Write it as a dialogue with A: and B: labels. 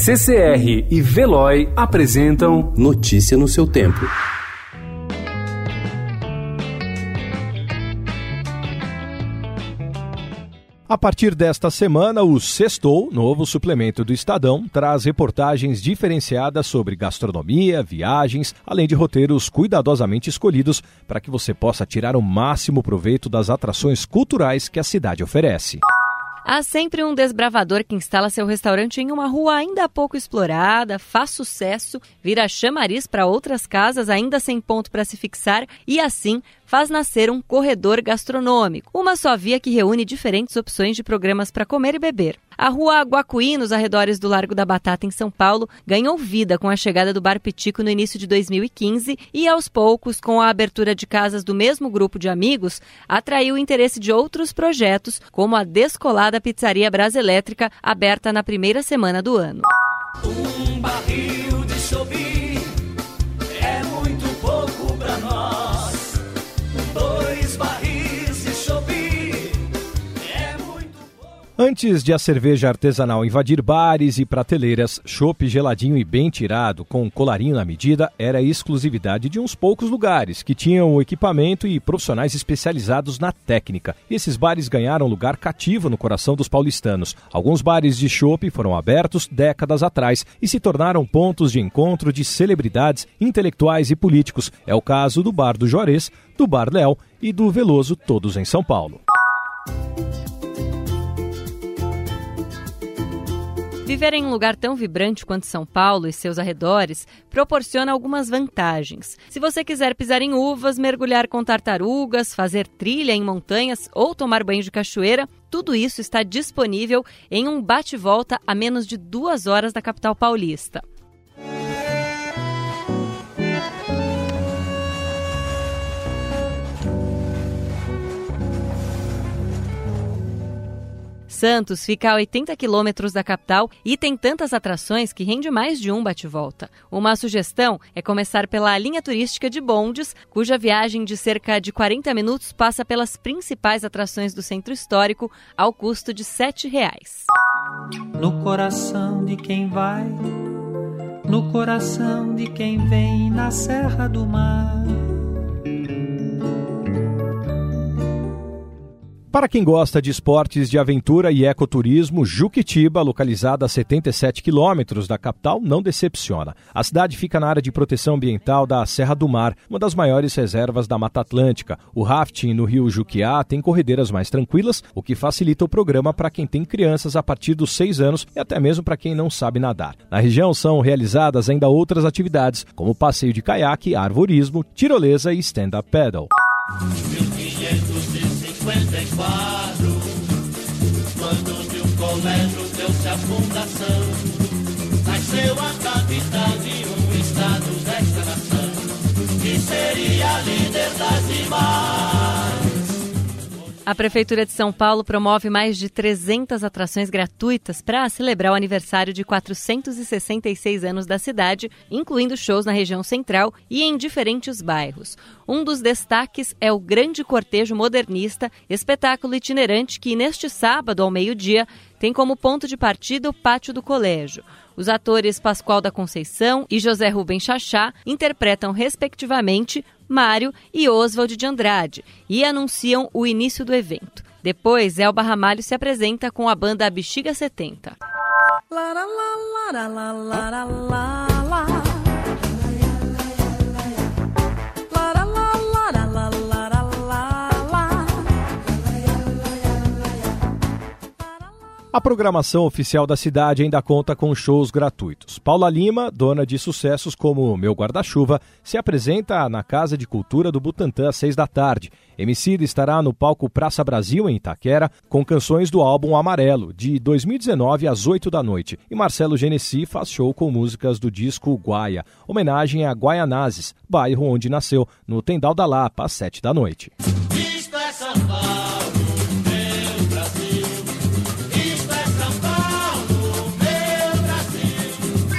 A: CCR e Veloy apresentam
B: Notícia no seu tempo.
C: A partir desta semana, o Sextou, novo suplemento do Estadão, traz reportagens diferenciadas sobre gastronomia, viagens, além de roteiros cuidadosamente escolhidos para que você possa tirar o máximo proveito das atrações culturais que a cidade oferece.
D: Há sempre um desbravador que instala seu restaurante em uma rua ainda pouco explorada, faz sucesso, vira chamariz para outras casas ainda sem ponto para se fixar e assim faz nascer um corredor gastronômico, uma só via que reúne diferentes opções de programas para comer e beber. A rua Guacuí, nos arredores do Largo da Batata, em São Paulo, ganhou vida com a chegada do Bar Pitico no início de 2015 e, aos poucos, com a abertura de casas do mesmo grupo de amigos, atraiu o interesse de outros projetos, como a descolada Pizzaria Braselétrica, aberta na primeira semana do ano. Um barril
C: Antes de a cerveja artesanal invadir bares e prateleiras, chopp geladinho e bem tirado, com colarinho na medida, era exclusividade de uns poucos lugares que tinham o equipamento e profissionais especializados na técnica. E esses bares ganharam lugar cativo no coração dos paulistanos. Alguns bares de chopp foram abertos décadas atrás e se tornaram pontos de encontro de celebridades, intelectuais e políticos. É o caso do Bar do Juarez, do Bar Léo e do Veloso, todos em São Paulo.
D: Viver em um lugar tão vibrante quanto São Paulo e seus arredores proporciona algumas vantagens. Se você quiser pisar em uvas, mergulhar com tartarugas, fazer trilha em montanhas ou tomar banho de cachoeira, tudo isso está disponível em um bate-volta a menos de duas horas da capital paulista. Santos fica a 80 quilômetros da capital e tem tantas atrações que rende mais de um bate-volta. Uma sugestão é começar pela linha turística de bondes, cuja viagem de cerca de 40 minutos passa pelas principais atrações do centro histórico ao custo de 7 reais.
E: No coração de quem vai, no coração de quem vem na Serra do Mar
C: Para quem gosta de esportes de aventura e ecoturismo, Juquitiba, localizada a 77 quilômetros da capital, não decepciona. A cidade fica na área de proteção ambiental da Serra do Mar, uma das maiores reservas da Mata Atlântica. O rafting no rio Juquiá tem corredeiras mais tranquilas, o que facilita o programa para quem tem crianças a partir dos 6 anos e até mesmo para quem não sabe nadar. Na região são realizadas ainda outras atividades, como passeio de caiaque, arvorismo, tirolesa e stand-up paddle.
F: 54, quando de um colégio deu-se a fundação, nasceu a capital de um estado desta nação, que seria líder das imagens.
D: A Prefeitura de São Paulo promove mais de 300 atrações gratuitas para celebrar o aniversário de 466 anos da cidade, incluindo shows na região central e em diferentes bairros. Um dos destaques é o Grande Cortejo Modernista, espetáculo itinerante que, neste sábado, ao meio-dia, tem como ponto de partida o pátio do colégio. Os atores Pascoal da Conceição e José Rubem Chachá interpretam, respectivamente, Mário e Oswald de Andrade e anunciam o início do evento. Depois, Elba Ramalho se apresenta com a banda Bexiga 70. La, la, la,
C: A programação oficial da cidade ainda conta com shows gratuitos. Paula Lima, dona de sucessos como Meu Guarda-Chuva, se apresenta na Casa de Cultura do Butantã às seis da tarde. Emicida estará no palco Praça Brasil, em Itaquera, com canções do álbum Amarelo, de 2019 às oito da noite. E Marcelo Genesi faz show com músicas do disco Guaia, homenagem a Guaianazes, bairro onde nasceu, no Tendal da Lapa, às sete da noite.